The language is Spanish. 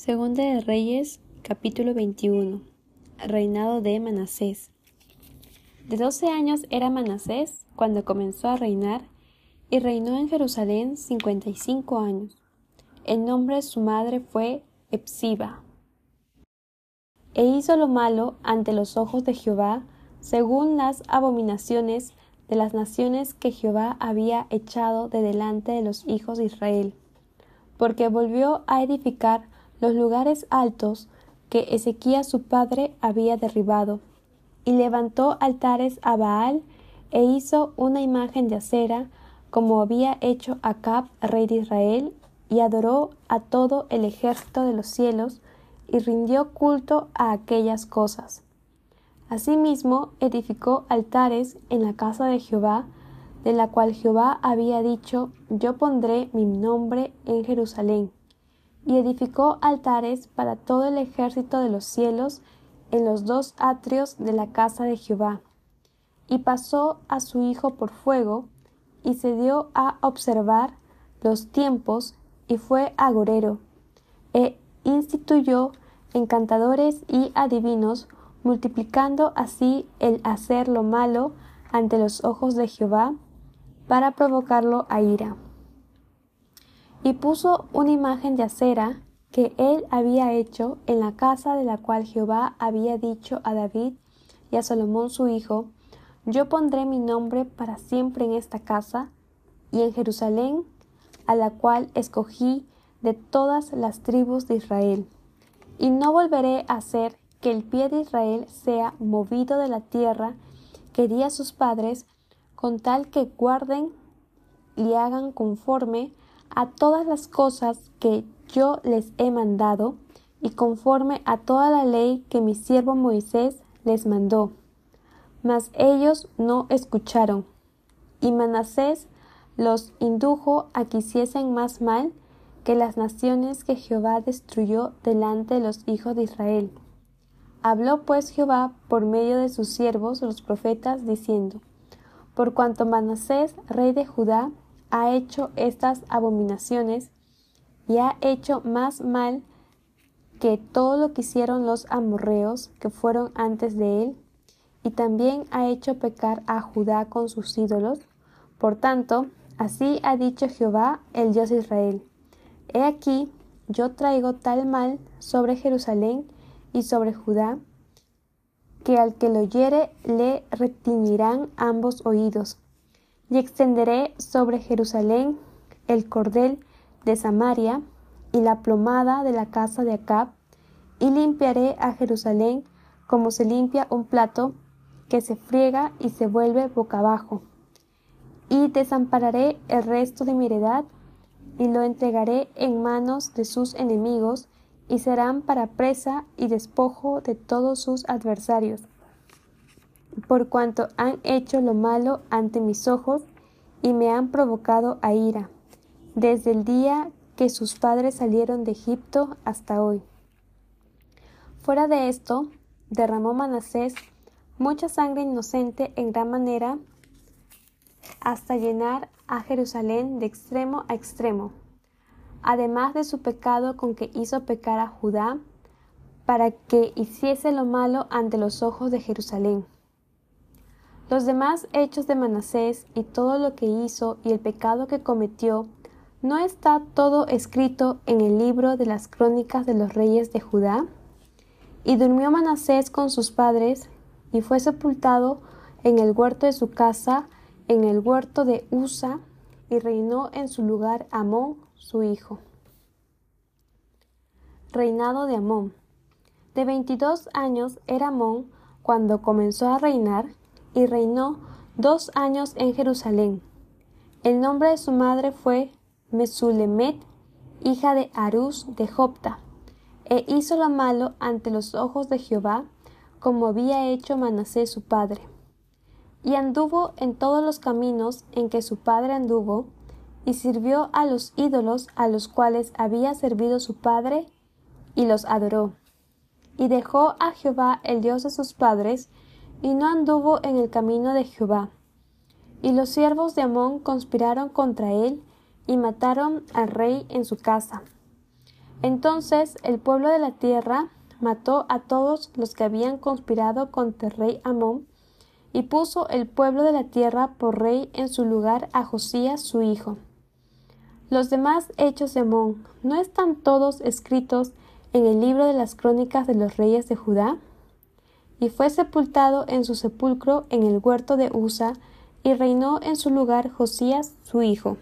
Segunda de Reyes, capítulo 21. Reinado de Manasés. De doce años era Manasés cuando comenzó a reinar, y reinó en Jerusalén cincuenta y cinco años. El nombre de su madre fue Epsiba. E hizo lo malo ante los ojos de Jehová, según las abominaciones de las naciones que Jehová había echado de delante de los hijos de Israel, porque volvió a edificar los lugares altos que Ezequías su padre había derribado, y levantó altares a Baal e hizo una imagen de acera, como había hecho Acab, rey de Israel, y adoró a todo el ejército de los cielos, y rindió culto a aquellas cosas. Asimismo, edificó altares en la casa de Jehová, de la cual Jehová había dicho, Yo pondré mi nombre en Jerusalén y edificó altares para todo el ejército de los cielos en los dos atrios de la casa de Jehová. Y pasó a su hijo por fuego, y se dio a observar los tiempos, y fue agorero, e instituyó encantadores y adivinos, multiplicando así el hacer lo malo ante los ojos de Jehová, para provocarlo a ira y puso una imagen de acera que él había hecho en la casa de la cual Jehová había dicho a David y a Salomón su hijo, yo pondré mi nombre para siempre en esta casa y en Jerusalén, a la cual escogí de todas las tribus de Israel. Y no volveré a hacer que el pie de Israel sea movido de la tierra que di a sus padres, con tal que guarden y hagan conforme a todas las cosas que yo les he mandado, y conforme a toda la ley que mi siervo Moisés les mandó. Mas ellos no escucharon, y Manasés los indujo a que hiciesen más mal que las naciones que Jehová destruyó delante de los hijos de Israel. Habló pues Jehová por medio de sus siervos los profetas, diciendo, Por cuanto Manasés, rey de Judá, ha hecho estas abominaciones y ha hecho más mal que todo lo que hicieron los amorreos que fueron antes de él, y también ha hecho pecar a Judá con sus ídolos. Por tanto, así ha dicho Jehová, el Dios de Israel. He aquí, yo traigo tal mal sobre Jerusalén y sobre Judá, que al que lo oyere le retiñirán ambos oídos, y extenderé sobre Jerusalén el cordel de Samaria y la plomada de la casa de Acab, y limpiaré a Jerusalén como se limpia un plato que se friega y se vuelve boca abajo. Y desampararé el resto de mi heredad, y lo entregaré en manos de sus enemigos, y serán para presa y despojo de todos sus adversarios por cuanto han hecho lo malo ante mis ojos y me han provocado a ira, desde el día que sus padres salieron de Egipto hasta hoy. Fuera de esto, derramó Manasés mucha sangre inocente en gran manera hasta llenar a Jerusalén de extremo a extremo, además de su pecado con que hizo pecar a Judá, para que hiciese lo malo ante los ojos de Jerusalén. Los demás hechos de Manasés y todo lo que hizo y el pecado que cometió, ¿no está todo escrito en el libro de las crónicas de los reyes de Judá? Y durmió Manasés con sus padres, y fue sepultado en el huerto de su casa, en el huerto de Usa, y reinó en su lugar Amón, su hijo. Reinado de Amón. De veintidós años era Amón cuando comenzó a reinar, y reinó dos años en Jerusalén. El nombre de su madre fue Mesulemet, hija de Arús de Jopta, e hizo lo malo ante los ojos de Jehová, como había hecho Manasés su padre. Y anduvo en todos los caminos en que su padre anduvo, y sirvió a los ídolos a los cuales había servido su padre, y los adoró. Y dejó a Jehová el Dios de sus padres, y no anduvo en el camino de Jehová. Y los siervos de Amón conspiraron contra él y mataron al rey en su casa. Entonces el pueblo de la tierra mató a todos los que habían conspirado contra el rey Amón, y puso el pueblo de la tierra por rey en su lugar a Josías su hijo. Los demás hechos de Amón no están todos escritos en el libro de las crónicas de los reyes de Judá. Y fue sepultado en su sepulcro en el huerto de Usa, y reinó en su lugar Josías su hijo.